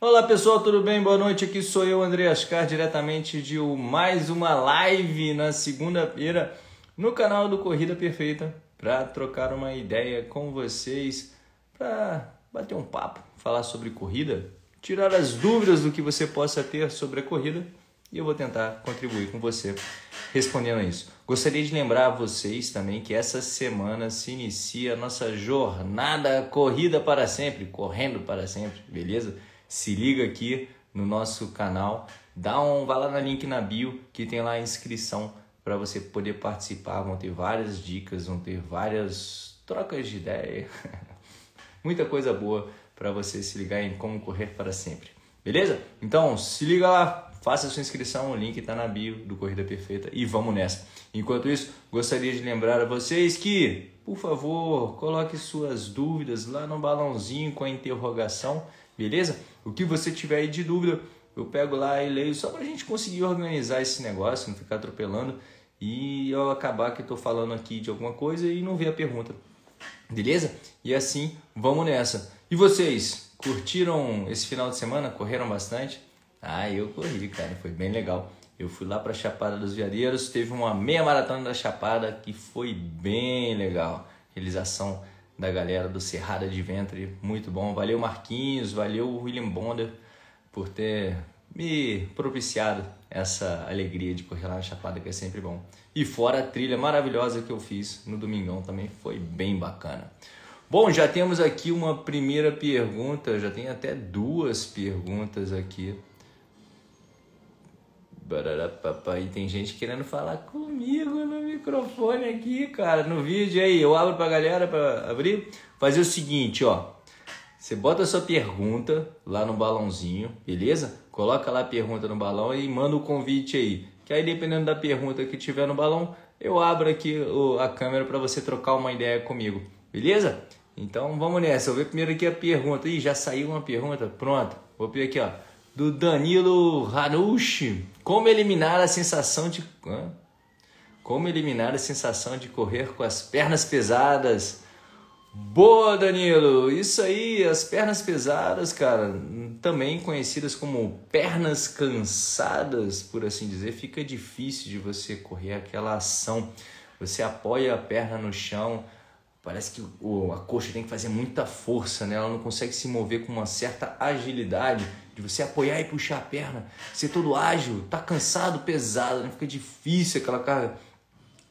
Olá pessoal, tudo bem? Boa noite. Aqui sou eu, André Ascar, diretamente de mais uma live na segunda-feira no canal do Corrida Perfeita para trocar uma ideia com vocês, para bater um papo, falar sobre corrida, tirar as dúvidas do que você possa ter sobre a corrida e eu vou tentar contribuir com você respondendo a isso. Gostaria de lembrar a vocês também que essa semana se inicia a nossa jornada Corrida para Sempre, correndo para sempre, beleza? Se liga aqui no nosso canal, dá um, vai lá no link na bio que tem lá a inscrição para você poder participar. Vão ter várias dicas, vão ter várias trocas de ideia, muita coisa boa para você se ligar em como correr para sempre. Beleza? Então se liga lá, faça sua inscrição, o link está na bio do Corrida Perfeita e vamos nessa. Enquanto isso, gostaria de lembrar a vocês que, por favor, coloque suas dúvidas lá no balãozinho com a interrogação beleza? O que você tiver aí de dúvida, eu pego lá e leio só para a gente conseguir organizar esse negócio, não ficar atropelando e eu acabar que estou falando aqui de alguma coisa e não ver a pergunta, beleza? E assim, vamos nessa. E vocês, curtiram esse final de semana? Correram bastante? Ah, eu corri, cara, foi bem legal. Eu fui lá para Chapada dos Veadeiros, teve uma meia maratona da Chapada que foi bem legal. Realização da galera do Cerrada de Ventre, muito bom. Valeu Marquinhos, valeu William Bonder por ter me propiciado essa alegria de correr lá na Chapada, que é sempre bom. E fora a trilha maravilhosa que eu fiz no domingão também foi bem bacana. Bom, já temos aqui uma primeira pergunta, já tem até duas perguntas aqui. E tem gente querendo falar comigo no microfone aqui, cara, no vídeo aí. Eu abro pra galera para abrir. Fazer o seguinte, ó. Você bota a sua pergunta lá no balãozinho, beleza? Coloca lá a pergunta no balão e manda o convite aí. Que aí, dependendo da pergunta que tiver no balão, eu abro aqui a câmera para você trocar uma ideia comigo, beleza? Então vamos nessa. Eu vou ver primeiro aqui a pergunta. Ih, já saiu uma pergunta? Pronto. Vou ver aqui, ó do Danilo Hanushi. Como eliminar a sensação de. Como eliminar a sensação de correr com as pernas pesadas? Boa, Danilo! Isso aí, as pernas pesadas, cara, também conhecidas como pernas cansadas, por assim dizer, fica difícil de você correr aquela ação. Você apoia a perna no chão, parece que o, a coxa tem que fazer muita força, né? Ela não consegue se mover com uma certa agilidade de você apoiar e puxar a perna, ser todo ágil, tá cansado, pesado, né? fica difícil aquela carga.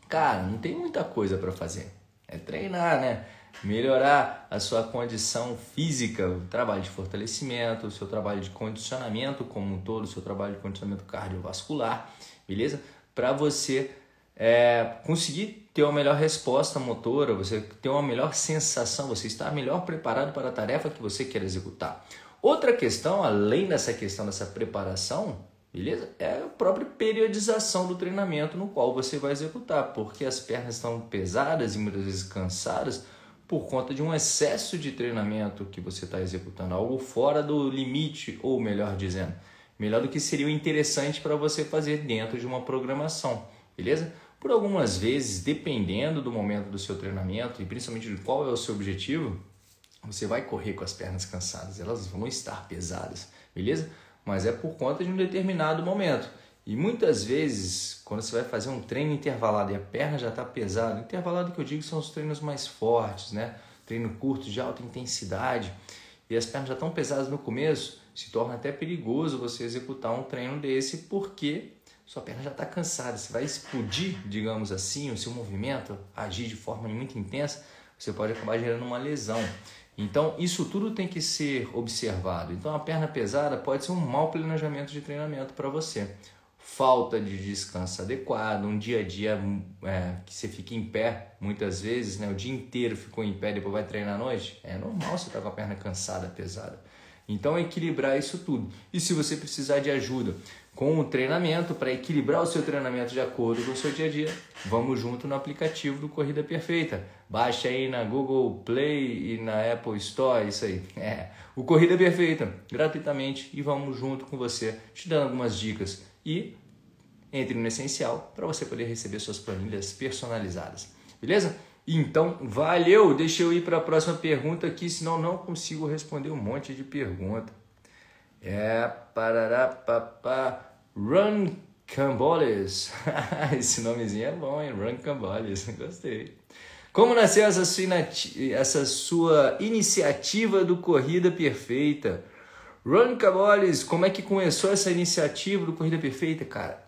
Cara, não tem muita coisa para fazer. É treinar, né? Melhorar a sua condição física, o trabalho de fortalecimento, o seu trabalho de condicionamento como um todo, o seu trabalho de condicionamento cardiovascular, beleza? Para você é, conseguir ter uma melhor resposta motora, você ter uma melhor sensação, você estar melhor preparado para a tarefa que você quer executar. Outra questão, além dessa questão dessa preparação, beleza? É a própria periodização do treinamento no qual você vai executar, porque as pernas estão pesadas e muitas vezes cansadas por conta de um excesso de treinamento que você está executando, algo fora do limite, ou melhor dizendo, melhor do que seria o interessante para você fazer dentro de uma programação, beleza? Por algumas vezes, dependendo do momento do seu treinamento e principalmente de qual é o seu objetivo, você vai correr com as pernas cansadas, elas vão estar pesadas, beleza? Mas é por conta de um determinado momento. E muitas vezes, quando você vai fazer um treino intervalado e a perna já está pesada, intervalado que eu digo são os treinos mais fortes, né? Treino curto de alta intensidade, e as pernas já estão pesadas no começo, se torna até perigoso você executar um treino desse, porque sua perna já está cansada. Você vai explodir, digamos assim, o seu movimento, agir de forma muito intensa, você pode acabar gerando uma lesão. Então, isso tudo tem que ser observado. Então, a perna pesada pode ser um mau planejamento de treinamento para você. Falta de descanso adequado, um dia a dia é, que você fica em pé, muitas vezes, né, o dia inteiro ficou em pé, depois vai treinar à noite. É normal você estar tá com a perna cansada, pesada. Então, equilibrar isso tudo. E se você precisar de ajuda com o treinamento para equilibrar o seu treinamento de acordo com o seu dia a dia, vamos junto no aplicativo do Corrida Perfeita. Baixe aí na Google Play e na Apple Store, isso aí. É, o Corrida Perfeita, gratuitamente e vamos junto com você, te dando algumas dicas e entre no essencial para você poder receber suas planilhas personalizadas. Beleza? Então, valeu! Deixa eu ir para a próxima pergunta aqui, senão não consigo responder um monte de pergunta. É parará papá Run Camboles. Esse nomezinho é bom, hein? Run Camboles. Gostei. Como nasceu essa sua, essa sua iniciativa do Corrida Perfeita? Run Camboles, como é que começou essa iniciativa do Corrida Perfeita, cara?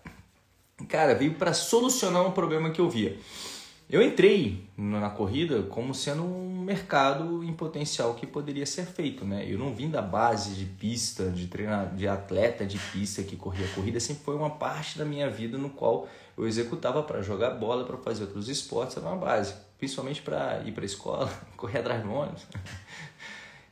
Cara, veio para solucionar um problema que eu via. Eu entrei na corrida como sendo um mercado em potencial que poderia ser feito, né? Eu não vim da base de pista, de treinar, de atleta de pista que corria corrida, sempre foi uma parte da minha vida no qual eu executava para jogar bola, para fazer outros esportes, era uma base, principalmente para ir para a escola, correr atrás do ônibus.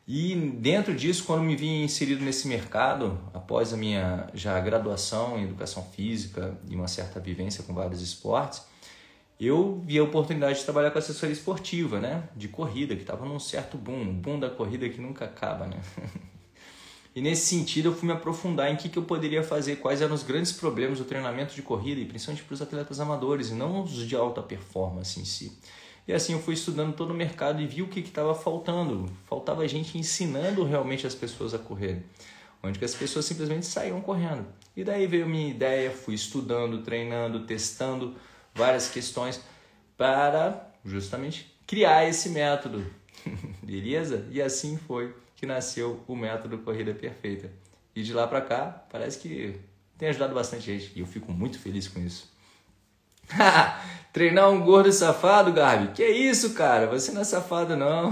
E dentro disso, quando me vi inserido nesse mercado, após a minha já graduação em educação física e uma certa vivência com vários esportes, eu vi a oportunidade de trabalhar com assessoria esportiva, né? De corrida, que estava num certo boom, boom da corrida que nunca acaba, né? e nesse sentido eu fui me aprofundar em o que, que eu poderia fazer, quais eram os grandes problemas do treinamento de corrida, e principalmente para os atletas amadores, e não os de alta performance em si. E assim eu fui estudando todo o mercado e vi o que estava faltando. Faltava gente ensinando realmente as pessoas a correr. Onde que as pessoas simplesmente saíam correndo. E daí veio a minha ideia, fui estudando, treinando, testando várias questões para justamente criar esse método. Beleza? E assim foi que nasceu o método Corrida Perfeita. E de lá para cá, parece que tem ajudado bastante gente. E eu fico muito feliz com isso. Treinar um gordo safado, Garbi? Que isso, cara? Você não é safado, não.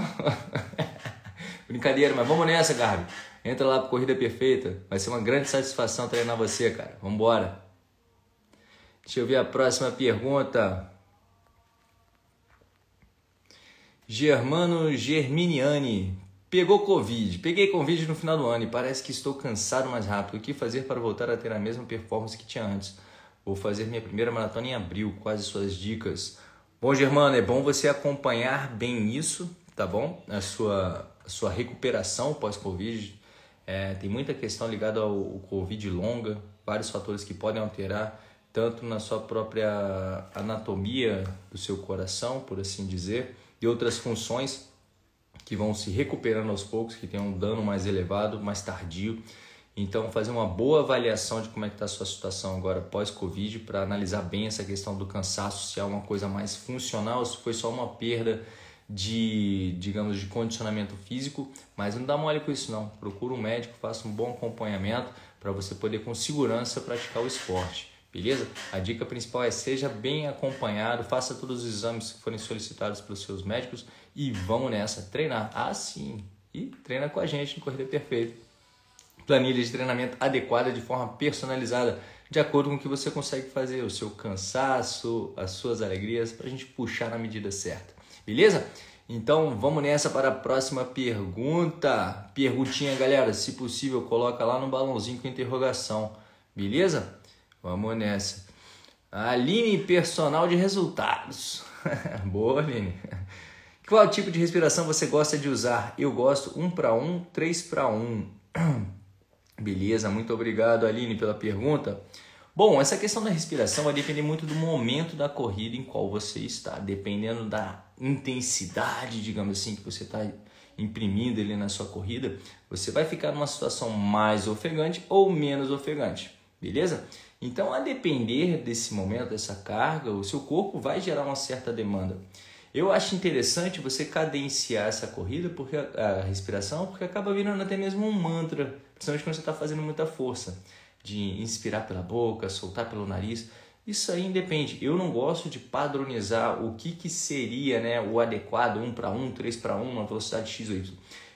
Brincadeira, mas vamos nessa, Garbi. Entra lá pro Corrida Perfeita. Vai ser uma grande satisfação treinar você, cara. Vambora. Deixa eu ver a próxima pergunta. Germano Germiniani. Pegou Covid. Peguei Covid no final do ano e parece que estou cansado mais rápido. O que fazer para voltar a ter a mesma performance que tinha antes? Vou fazer minha primeira maratona em abril. Quais as suas dicas? Bom, Germano, é bom você acompanhar bem isso, tá bom? A sua, a sua recuperação pós-Covid. É, tem muita questão ligada ao, ao Covid longa, vários fatores que podem alterar tanto na sua própria anatomia do seu coração, por assim dizer, e outras funções que vão se recuperando aos poucos, que tem um dano mais elevado, mais tardio. Então, fazer uma boa avaliação de como é que está a sua situação agora pós-Covid para analisar bem essa questão do cansaço, se é uma coisa mais funcional, se foi só uma perda de, digamos, de condicionamento físico, mas não dá mole com isso não. Procura um médico, faça um bom acompanhamento para você poder com segurança praticar o esporte. Beleza? A dica principal é seja bem acompanhado, faça todos os exames que forem solicitados pelos seus médicos e vamos nessa, treinar. Ah, sim! E treina com a gente no Corrida Perfeita. Planilha de treinamento adequada de forma personalizada, de acordo com o que você consegue fazer, o seu cansaço, as suas alegrias, para a gente puxar na medida certa. Beleza? Então vamos nessa para a próxima pergunta. Perguntinha, galera, se possível, coloca lá no balãozinho com interrogação. Beleza? Vamos nessa. Aline, personal de resultados. Boa, Aline. Qual tipo de respiração você gosta de usar? Eu gosto 1 para 1, 3 para 1. Beleza, muito obrigado, Aline, pela pergunta. Bom, essa questão da respiração vai depender muito do momento da corrida em qual você está, dependendo da intensidade, digamos assim, que você está imprimindo ali na sua corrida, você vai ficar numa situação mais ofegante ou menos ofegante, beleza? Então, a depender desse momento, dessa carga, o seu corpo vai gerar uma certa demanda. Eu acho interessante você cadenciar essa corrida, porque a respiração, porque acaba virando até mesmo um mantra, principalmente quando você está fazendo muita força, de inspirar pela boca, soltar pelo nariz. Isso aí independe. Eu não gosto de padronizar o que, que seria né, o adequado, 1 para 1, 3 para 1, uma velocidade X ou Y.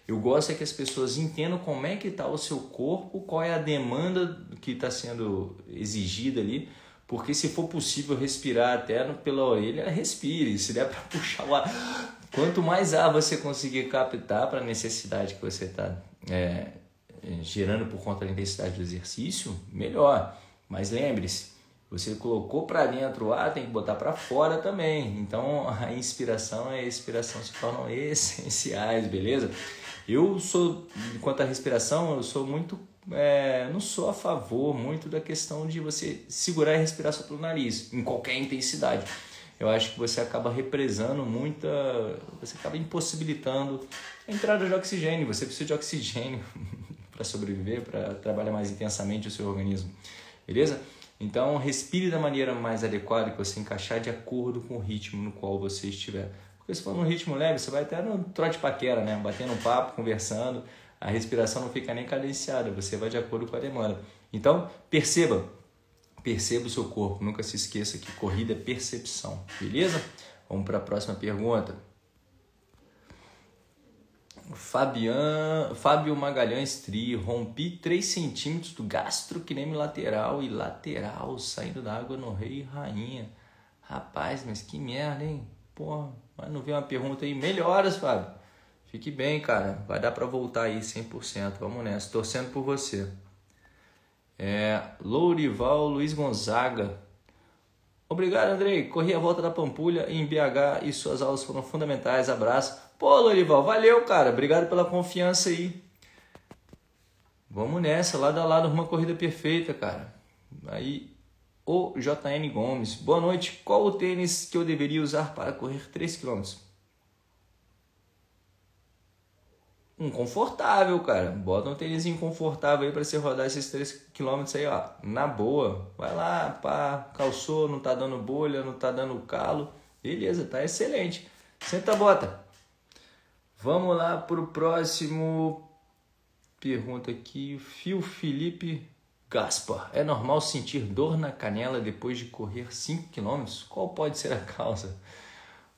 Eu gosto é que as pessoas entendam como é que está o seu corpo, qual é a demanda que está sendo exigida ali, porque se for possível respirar até pela orelha, respire. Se der para puxar o ar, quanto mais ar você conseguir captar para a necessidade que você está é, gerando por conta da intensidade do exercício, melhor. Mas lembre-se, você colocou para dentro o ar, tem que botar para fora também. Então a inspiração e a expiração se tornam essenciais, beleza? Eu sou, quanto à respiração, eu sou muito. É, não sou a favor muito da questão de você segurar e respirar só pelo nariz, em qualquer intensidade. Eu acho que você acaba represando muita. Você acaba impossibilitando a entrada de oxigênio. Você precisa de oxigênio para sobreviver, para trabalhar mais intensamente o seu organismo. Beleza? Então, respire da maneira mais adequada que você encaixar de acordo com o ritmo no qual você estiver. Porque se for num ritmo leve, você vai até no trote paquera, né? Batendo um papo, conversando, a respiração não fica nem cadenciada, você vai de acordo com a demanda. Então, perceba, perceba o seu corpo, nunca se esqueça que corrida é percepção, beleza? Vamos para a próxima pergunta. Fabian, Fábio Magalhães Tri, rompi 3 centímetros do gastrocnêmio lateral e lateral, saindo da água no rei e rainha. Rapaz, mas que merda, hein? Porra, mas não veio uma pergunta aí. Melhoras, Fábio. Fique bem, cara. Vai dar para voltar aí 100%. Vamos nessa. Torcendo por você. É, Lourival Luiz Gonzaga. Obrigado, Andrei. Corri a volta da Pampulha em BH e suas aulas foram fundamentais. Abraço. Pô, Lourival, valeu, cara. Obrigado pela confiança aí. Vamos nessa, lado a lado, uma corrida perfeita, cara. Aí, o JN Gomes. Boa noite. Qual o tênis que eu deveria usar para correr 3 km? um confortável, cara. Bota um tênis confortável aí para você rodar esses 3 km aí, ó, na boa. Vai lá, pá, calçou, não tá dando bolha, não tá dando calo. Beleza, tá excelente. Senta a bota. Vamos lá pro próximo pergunta aqui. Fio Felipe Gaspar. É normal sentir dor na canela depois de correr 5 km? Qual pode ser a causa?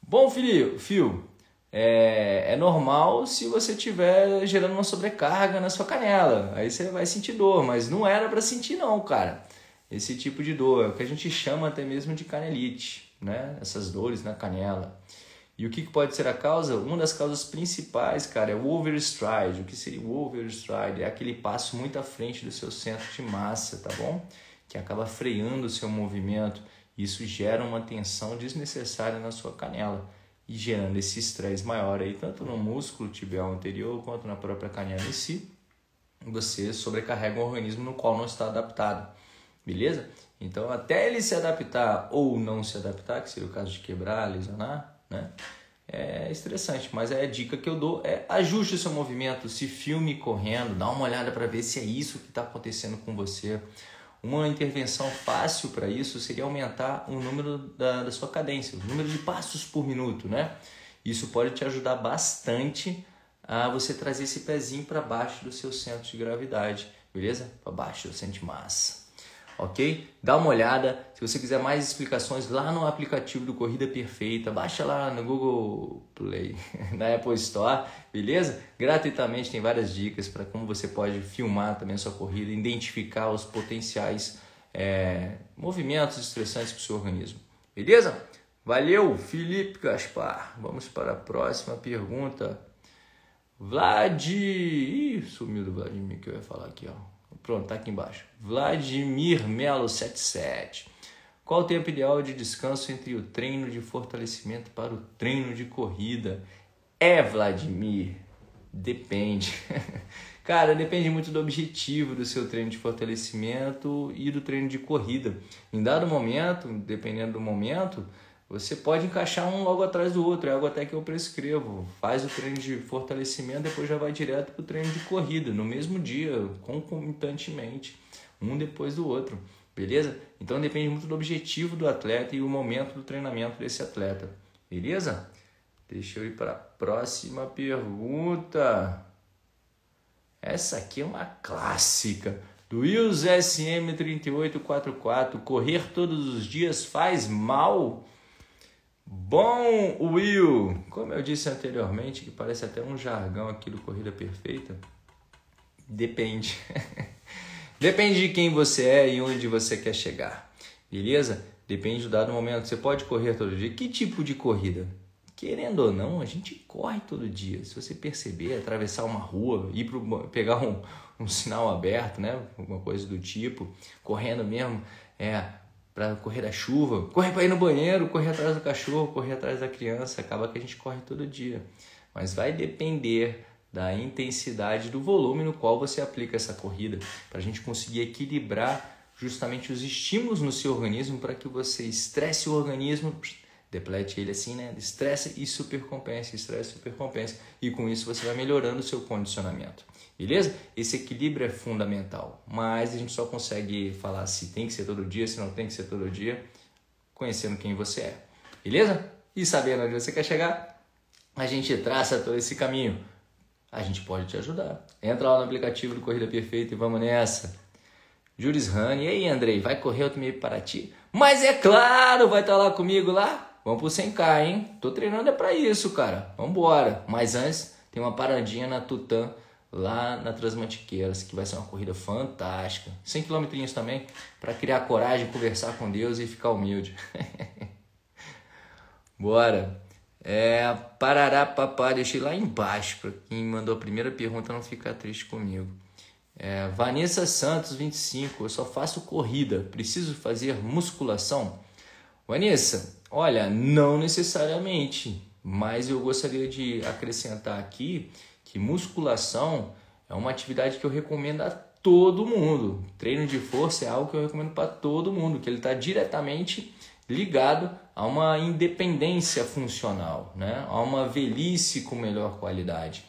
Bom, Fio, Fio, é, é normal se você tiver gerando uma sobrecarga na sua canela. Aí você vai sentir dor, mas não era para sentir não, cara. Esse tipo de dor, é o que a gente chama até mesmo de canelite, né? Essas dores na canela. E o que pode ser a causa? Uma das causas principais, cara, é o overstride. O que seria o overstride? É aquele passo muito à frente do seu centro de massa, tá bom? Que acaba freando o seu movimento. Isso gera uma tensão desnecessária na sua canela e gerando esse estresse maior aí, tanto no músculo tibial anterior quanto na própria canela em si, você sobrecarrega um organismo no qual não está adaptado, beleza? Então, até ele se adaptar ou não se adaptar, que seria o caso de quebrar, lesionar, né? É estressante, mas é a dica que eu dou é ajuste o seu movimento, se filme correndo, dá uma olhada para ver se é isso que está acontecendo com você. Uma intervenção fácil para isso seria aumentar o número da, da sua cadência, o número de passos por minuto, né? Isso pode te ajudar bastante a você trazer esse pezinho para baixo do seu centro de gravidade, beleza? Para baixo do centro de massa ok? Dá uma olhada. Se você quiser mais explicações lá no aplicativo do Corrida Perfeita, baixa lá no Google Play, na Apple Store, beleza? Gratuitamente tem várias dicas para como você pode filmar também a sua corrida, identificar os potenciais é, movimentos estressantes para o seu organismo, beleza? Valeu, Felipe Gaspar. Vamos para a próxima pergunta. Vlad. Ih, sumiu do Vladimir que eu ia falar aqui, ó. Pronto, tá aqui embaixo. Vladimir Melo 77. Qual o tempo ideal de descanso entre o treino de fortalecimento para o treino de corrida? É, Vladimir, depende. Cara, depende muito do objetivo do seu treino de fortalecimento e do treino de corrida. Em dado momento, dependendo do momento, você pode encaixar um logo atrás do outro, é algo até que eu prescrevo. Faz o treino de fortalecimento, depois já vai direto para o treino de corrida, no mesmo dia, concomitantemente, um depois do outro, beleza? Então depende muito do objetivo do atleta e o momento do treinamento desse atleta, beleza? Deixa eu ir para a próxima pergunta. Essa aqui é uma clássica. Do Wills SM3844, correr todos os dias faz mal? Bom, Will, como eu disse anteriormente, que parece até um jargão aqui do Corrida Perfeita, depende. depende de quem você é e onde você quer chegar, beleza? Depende do dado momento. Você pode correr todo dia. Que tipo de corrida? Querendo ou não, a gente corre todo dia. Se você perceber, atravessar uma rua, ir pro, pegar um, um sinal aberto, né? Alguma coisa do tipo, correndo mesmo, é para correr da chuva, correr para ir no banheiro, correr atrás do cachorro, correr atrás da criança, acaba que a gente corre todo dia. Mas vai depender da intensidade do volume no qual você aplica essa corrida, para a gente conseguir equilibrar justamente os estímulos no seu organismo para que você estresse o organismo, deplete ele assim, né? Estressa e supercompensa, estresse e supercompensa. E com isso você vai melhorando o seu condicionamento. Beleza? Esse equilíbrio é fundamental, mas a gente só consegue falar se tem que ser todo dia, se não tem que ser todo dia, conhecendo quem você é. Beleza? E sabendo onde você quer chegar, a gente traça todo esse caminho. A gente pode te ajudar. Entra lá no aplicativo do Corrida Perfeita e vamos nessa. Juris Rani, e aí Andrei, vai correr outro meio para ti? Mas é claro, vai estar lá comigo lá? Vamos pro 100k, hein? Tô treinando é para isso, cara. Vambora. Mas antes, tem uma paradinha na Tutã lá na Transmantiqueiras, que vai ser uma corrida fantástica. 100 km também, para criar coragem, conversar com Deus e ficar humilde. Bora! É, Parará Papá, deixei lá embaixo para quem mandou a primeira pergunta não ficar triste comigo. É, Vanessa Santos, 25, eu só faço corrida, preciso fazer musculação? Vanessa, olha, não necessariamente, mas eu gostaria de acrescentar aqui que musculação é uma atividade que eu recomendo a todo mundo. Treino de força é algo que eu recomendo para todo mundo, que ele está diretamente ligado a uma independência funcional, né? a uma velhice com melhor qualidade.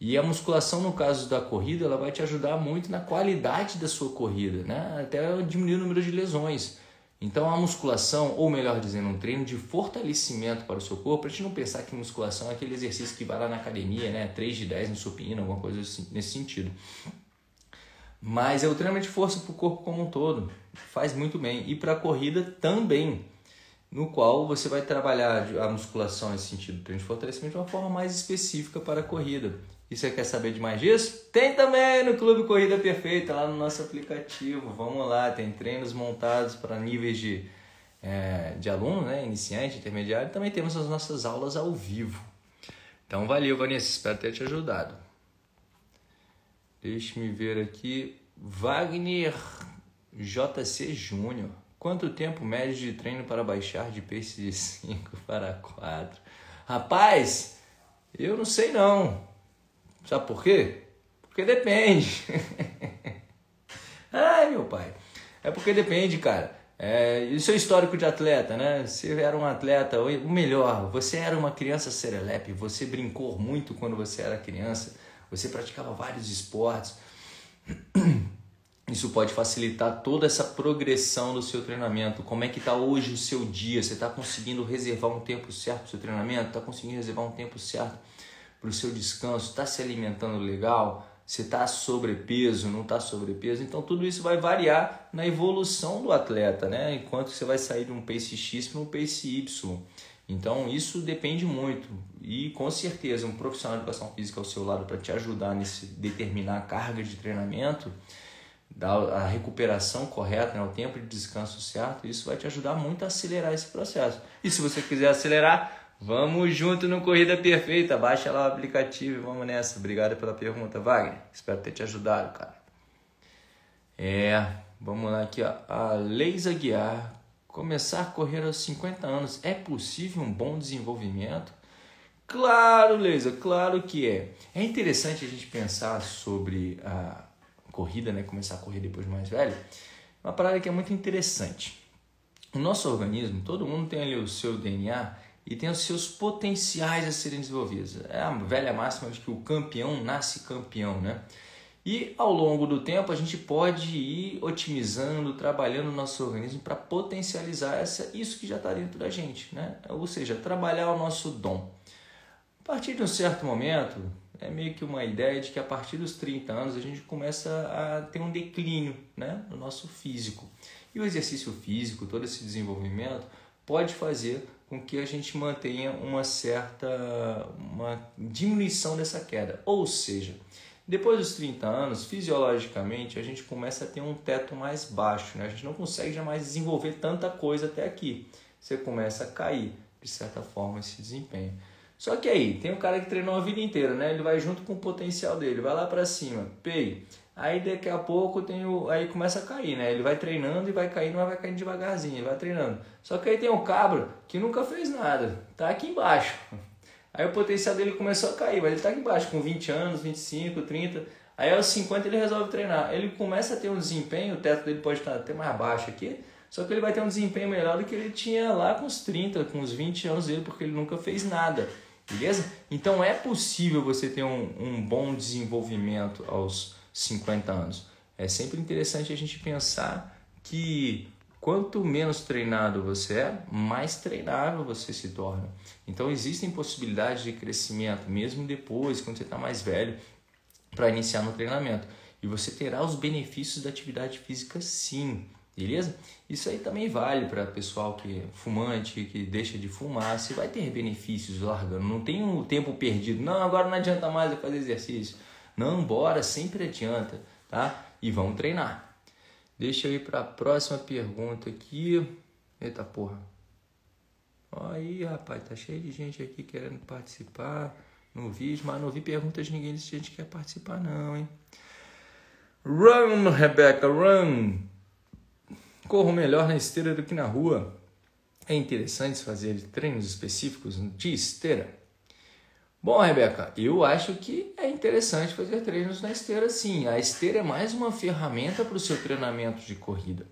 E a musculação, no caso da corrida, ela vai te ajudar muito na qualidade da sua corrida, né? até diminuir o número de lesões. Então a musculação, ou melhor dizendo, um treino de fortalecimento para o seu corpo, para a gente não pensar que musculação é aquele exercício que vai lá na academia, né? 3 de 10 no supino, alguma coisa assim, nesse sentido. Mas é o treinamento de força para o corpo como um todo. Faz muito bem. E para a corrida também, no qual você vai trabalhar a musculação nesse sentido, treino de fortalecimento de uma forma mais específica para a corrida. E você quer saber de mais disso? Tem também no Clube Corrida Perfeita, lá no nosso aplicativo. Vamos lá, tem treinos montados para níveis de, é, de aluno, né? iniciante, intermediário. Também temos as nossas aulas ao vivo. Então, valeu, Vanessa. Espero ter te ajudado. Deixe-me ver aqui. Wagner JC Júnior. Quanto tempo médio de treino para baixar de pace de 5 para 4? Rapaz, eu não sei não. Sabe por quê? Porque depende. Ai, meu pai. É porque depende, cara. É, e o seu histórico de atleta, né? Você era um atleta, o melhor, você era uma criança serelepe, você brincou muito quando você era criança, você praticava vários esportes. Isso pode facilitar toda essa progressão do seu treinamento. Como é que está hoje o seu dia? Você está conseguindo reservar um tempo certo para o seu treinamento? Está conseguindo reservar um tempo certo para o seu descanso, está se alimentando legal, se está sobrepeso, não está sobrepeso. Então tudo isso vai variar na evolução do atleta, né? Enquanto você vai sair de um pace X para um pace Y. Então isso depende muito e com certeza um profissional de educação física ao seu lado para te ajudar nesse determinar a carga de treinamento, a recuperação correta, né, o tempo de descanso certo, isso vai te ajudar muito a acelerar esse processo. E se você quiser acelerar, Vamos junto no Corrida Perfeita. Baixa lá o aplicativo e vamos nessa. Obrigado pela pergunta, Wagner. Espero ter te ajudado, cara. É, vamos lá aqui, ó. A Leisa Guiar. Começar a correr aos 50 anos. É possível um bom desenvolvimento? Claro, Leisa, claro que é. É interessante a gente pensar sobre a corrida, né? Começar a correr depois de mais velho. Uma parada que é muito interessante. O nosso organismo, todo mundo tem ali o seu DNA e tem os seus potenciais a serem desenvolvidos. É a velha máxima de que o campeão nasce campeão, né? E ao longo do tempo a gente pode ir otimizando, trabalhando o nosso organismo para potencializar essa, isso que já está dentro da gente, né? Ou seja, trabalhar o nosso dom. A partir de um certo momento, é meio que uma ideia de que a partir dos 30 anos a gente começa a ter um declínio né, no nosso físico. E o exercício físico, todo esse desenvolvimento, pode fazer com que a gente mantenha uma certa uma diminuição dessa queda. Ou seja, depois dos 30 anos, fisiologicamente, a gente começa a ter um teto mais baixo, né? a gente não consegue jamais desenvolver tanta coisa até aqui. Você começa a cair, de certa forma, esse desempenho. Só que aí, tem um cara que treinou a vida inteira, né? Ele vai junto com o potencial dele, vai lá para cima, pei. Aí daqui a pouco tem o, aí começa a cair, né? Ele vai treinando e vai caindo, mas vai caindo devagarzinho, vai treinando. Só que aí tem o cabra que nunca fez nada, tá aqui embaixo. Aí o potencial dele começou a cair, mas ele tá aqui embaixo com 20 anos, 25, 30. Aí aos 50 ele resolve treinar. Ele começa a ter um desempenho, o teto dele pode estar até mais baixo aqui, só que ele vai ter um desempenho melhor do que ele tinha lá com os 30, com os 20 anos dele, porque ele nunca fez nada. beleza? Então é possível você ter um, um bom desenvolvimento aos 50 anos. É sempre interessante a gente pensar que quanto menos treinado você é, mais treinável você se torna. Então existem possibilidades de crescimento, mesmo depois, quando você está mais velho, para iniciar no treinamento. E você terá os benefícios da atividade física sim, beleza? Isso aí também vale para pessoal que é fumante, que deixa de fumar. Você vai ter benefícios largando. Não tem um tempo perdido. Não, agora não adianta mais fazer exercício. Não, bora, sempre adianta, tá? E vamos treinar. Deixa eu ir para a próxima pergunta aqui. Eita porra. Aí, rapaz, tá cheio de gente aqui querendo participar no vídeo, mas não vi perguntas de ninguém a gente quer participar não, hein? Run, Rebecca, run! Corro melhor na esteira do que na rua. É interessante fazer treinos específicos de esteira? Bom, Rebeca, eu acho que é interessante fazer treinos na esteira sim. A esteira é mais uma ferramenta para o seu treinamento de corrida.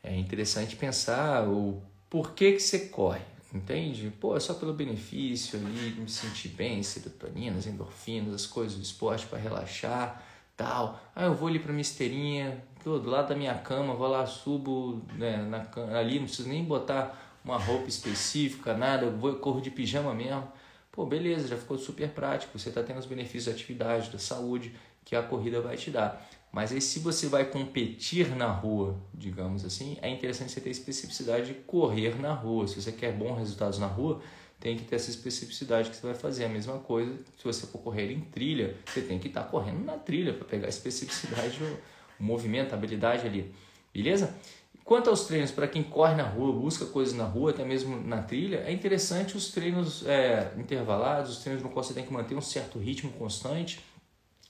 É interessante pensar o porquê que você corre, entende? Pô, é só pelo benefício ali, me sentir bem, serotoninas, endorfinas, as coisas do esporte para relaxar, tal. Ah, eu vou ali para minha esteirinha, tô do lado da minha cama, vou lá, subo né, na, ali, não preciso nem botar uma roupa específica, nada, eu vou, corro de pijama mesmo Pô, beleza, já ficou super prático, você está tendo os benefícios da atividade, da saúde que a corrida vai te dar. Mas aí, se você vai competir na rua, digamos assim, é interessante você ter especificidade de correr na rua. Se você quer bons resultados na rua, tem que ter essa especificidade que você vai fazer. A mesma coisa, se você for correr em trilha, você tem que estar tá correndo na trilha para pegar a especificidade, o movimento, a habilidade ali. Beleza? Quanto aos treinos, para quem corre na rua, busca coisas na rua, até mesmo na trilha, é interessante os treinos é, intervalados, os treinos no qual você tem que manter um certo ritmo constante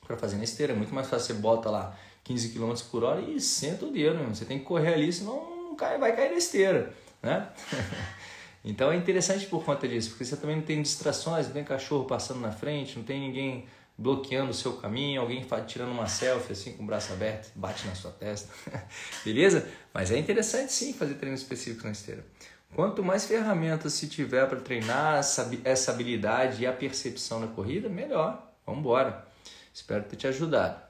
para fazer na esteira. É muito mais fácil você bota lá 15 km por hora e senta o dedo, você tem que correr ali, senão não cai, vai cair na esteira. Né? então é interessante por conta disso, porque você também não tem distrações, não tem cachorro passando na frente, não tem ninguém bloqueando o seu caminho, alguém tirando uma selfie assim com o braço aberto, bate na sua testa, beleza? Mas é interessante sim fazer treino específico na esteira. Quanto mais ferramentas se tiver para treinar essa habilidade e a percepção na corrida, melhor. Vamos embora. Espero ter te ajudado.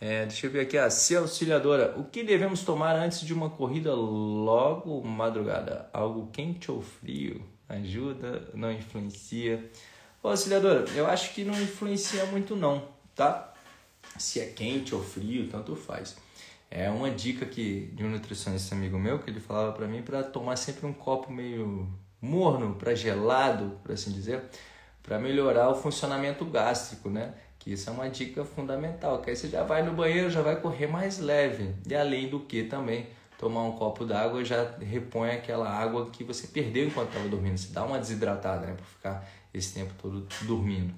É, deixa eu ver aqui, a se auxiliadora. O que devemos tomar antes de uma corrida logo madrugada? Algo quente ou frio? Ajuda? Não influencia? Ô, auxiliadora, eu acho que não influencia muito não, tá? Se é quente ou frio, tanto faz. É uma dica que de um nutricionista amigo meu que ele falava para mim para tomar sempre um copo meio morno, para gelado, por assim dizer, para melhorar o funcionamento gástrico, né? Que isso é uma dica fundamental, que aí você já vai no banheiro, já vai correr mais leve. E além do que também tomar um copo d'água já repõe aquela água que você perdeu enquanto estava dormindo. Você dá uma desidratada, né? Para ficar esse tempo todo dormindo.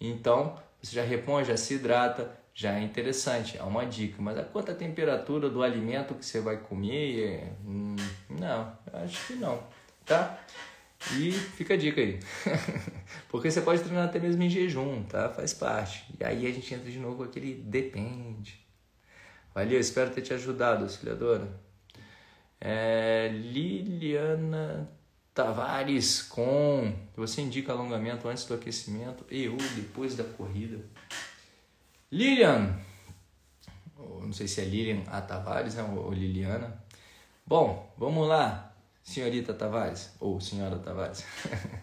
Então, você já repõe, já se hidrata, já é interessante, é uma dica. Mas a quanto a temperatura do alimento que você vai comer, hum, não, acho que não, tá? E fica a dica aí. Porque você pode treinar até mesmo em jejum, tá? Faz parte. E aí a gente entra de novo com aquele depende. Valeu, espero ter te ajudado, auxiliadora. É, Liliana Tavares com. Você indica alongamento antes do aquecimento e ou depois da corrida. Lilian, não sei se é Lilian A Tavares né, ou Liliana. Bom, vamos lá, senhorita Tavares ou senhora Tavares.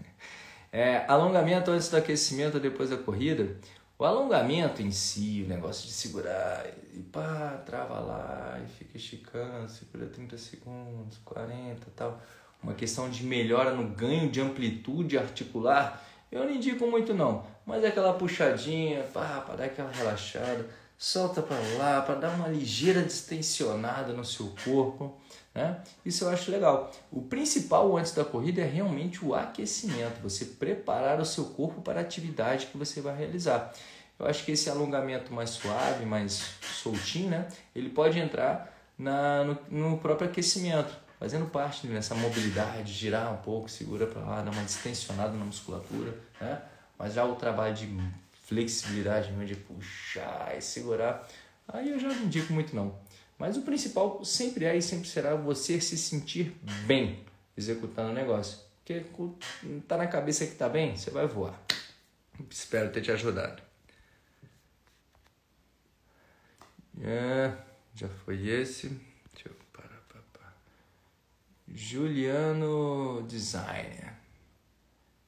é, alongamento antes do aquecimento depois da corrida. O alongamento em si, o negócio de segurar e pá, trava lá e fica esticando, segura 30 segundos, 40 tal uma questão de melhora no ganho de amplitude articular, eu não indico muito não, mas é aquela puxadinha, para dar aquela relaxada, solta para lá, para dar uma ligeira distensionada no seu corpo, né? Isso eu acho legal. O principal antes da corrida é realmente o aquecimento, você preparar o seu corpo para a atividade que você vai realizar. Eu acho que esse alongamento mais suave, mais soltinho, né? Ele pode entrar na, no, no próprio aquecimento fazendo parte dessa mobilidade, girar um pouco, segura para lá, dar uma distensionada na musculatura, né? Mas já o trabalho de flexibilidade, de puxar e segurar, aí eu já não indico muito não. Mas o principal sempre é e sempre será você se sentir bem executando o negócio, Porque tá na cabeça que tá bem, você vai voar. Espero ter te ajudado. É, já foi esse. Deixa eu parar, parar. Juliano Designer.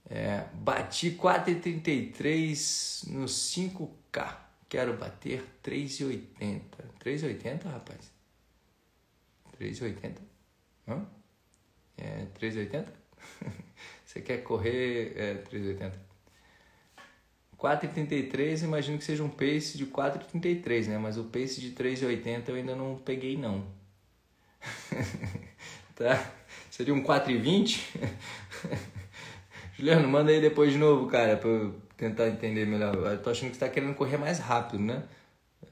É, bati 4,33 no 5K. Quero bater 3,80. 3,80, rapaz? 3,80? Hã? É 3,80? Você quer correr é, 3,80? 4,33, imagino que seja um pace de 4,33, né? Mas o pace de 3,80 eu ainda não peguei, não. tá? Seria um 4,20? Juliano, manda aí depois de novo, cara, pra eu tentar entender melhor. Eu tô achando que você tá querendo correr mais rápido, né?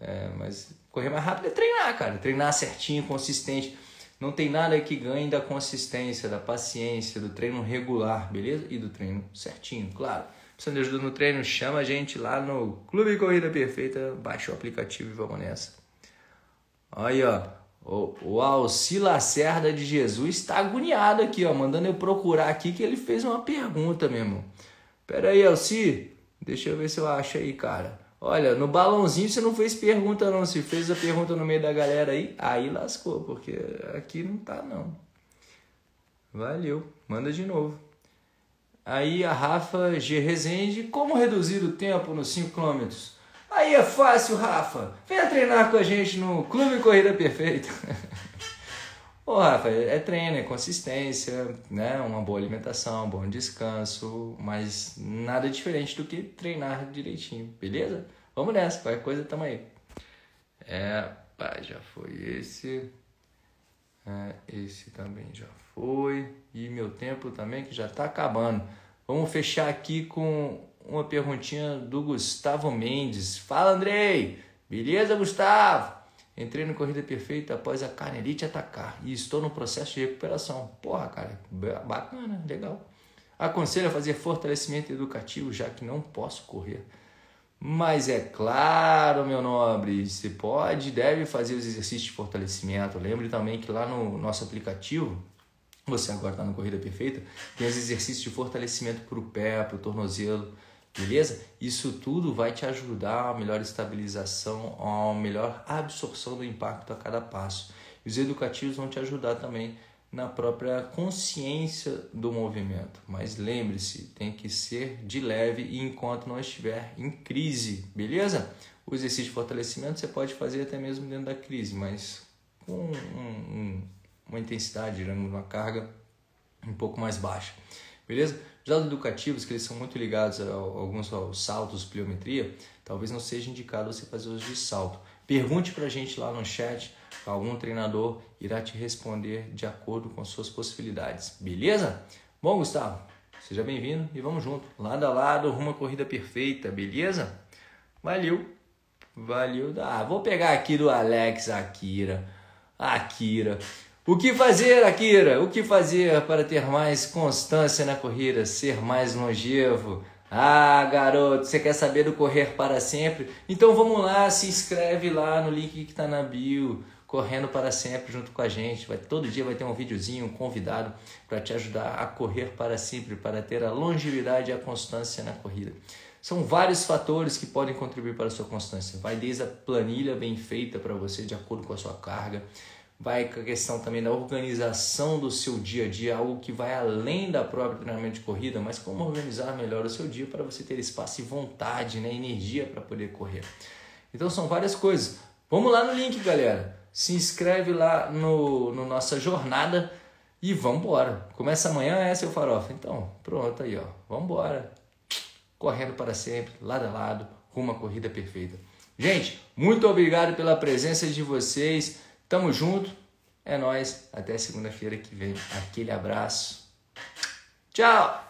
É, mas correr mais rápido é treinar, cara. Treinar certinho, consistente. Não tem nada que ganhe da consistência, da paciência, do treino regular, beleza? E do treino certinho, claro. Precisando de ajuda no treino, chama a gente lá no Clube Corrida Perfeita, baixa o aplicativo e vamos nessa. Aí, ó, o, Alci Lacerda de Jesus está agoniado aqui, ó, mandando eu procurar aqui que ele fez uma pergunta, meu irmão. Pera aí, Alci, deixa eu ver se eu acho aí, cara. Olha, no balãozinho você não fez pergunta não, se fez a pergunta no meio da galera aí, aí lascou, porque aqui não tá não. Valeu, manda de novo. Aí a Rafa G. Rezende, como reduzir o tempo nos 5 km? Aí é fácil, Rafa. Venha treinar com a gente no Clube Corrida Perfeita. Ô, Rafa, é treino, é consistência, né? uma boa alimentação, um bom descanso, mas nada diferente do que treinar direitinho, beleza? Vamos nessa, qualquer coisa tamo aí. É, pá, já foi esse. É, esse também já foi. E meu tempo também que já está acabando. Vamos fechar aqui com uma perguntinha do Gustavo Mendes. Fala, Andrei! Beleza, Gustavo? Entrei no Corrida Perfeita após a Carnelite atacar e estou no processo de recuperação. Porra, cara, bacana, legal. Aconselho a fazer fortalecimento educativo, já que não posso correr. Mas é claro, meu nobre, você pode e deve fazer os exercícios de fortalecimento. Lembre também que lá no nosso aplicativo, você agora está no Corrida Perfeita, tem os exercícios de fortalecimento para o pé, para o tornozelo, beleza? Isso tudo vai te ajudar a melhor estabilização, a melhor absorção do impacto a cada passo. E os educativos vão te ajudar também na própria consciência do movimento. Mas lembre-se, tem que ser de leve e enquanto não estiver em crise, beleza? O exercício de fortalecimento você pode fazer até mesmo dentro da crise, mas com um, um, uma intensidade, uma carga um pouco mais baixa, beleza? Os dados educativos, que eles são muito ligados a, a alguns aos saltos, pliometria, talvez não seja indicado você fazer os de salto. Pergunte para a gente lá no chat algum treinador irá te responder de acordo com suas possibilidades. Beleza? Bom, Gustavo, seja bem-vindo e vamos junto. Lado a lado, rumo à corrida perfeita, beleza? Valeu. Valeu. Ah, vou pegar aqui do Alex Akira. Akira. O que fazer, Akira? O que fazer para ter mais constância na corrida, ser mais longevo? Ah, garoto, você quer saber do correr para sempre? Então vamos lá, se inscreve lá no link que está na bio correndo para sempre junto com a gente. Vai, todo dia vai ter um videozinho, um convidado para te ajudar a correr para sempre, para ter a longevidade e a constância na corrida. São vários fatores que podem contribuir para a sua constância. Vai desde a planilha bem feita para você, de acordo com a sua carga. Vai com a questão também da organização do seu dia a dia, algo que vai além da própria treinamento de corrida, mas como organizar melhor o seu dia para você ter espaço e vontade, né, energia para poder correr. Então são várias coisas. Vamos lá no link, galera se inscreve lá no, no nossa jornada e vamos embora. Começa amanhã, é seu farofa. Então, pronto aí, ó. Vamos embora. Correndo para sempre, lado a lado, rumo à corrida perfeita. Gente, muito obrigado pela presença de vocês. Tamo junto. É nós. Até segunda-feira que vem. Aquele abraço. Tchau.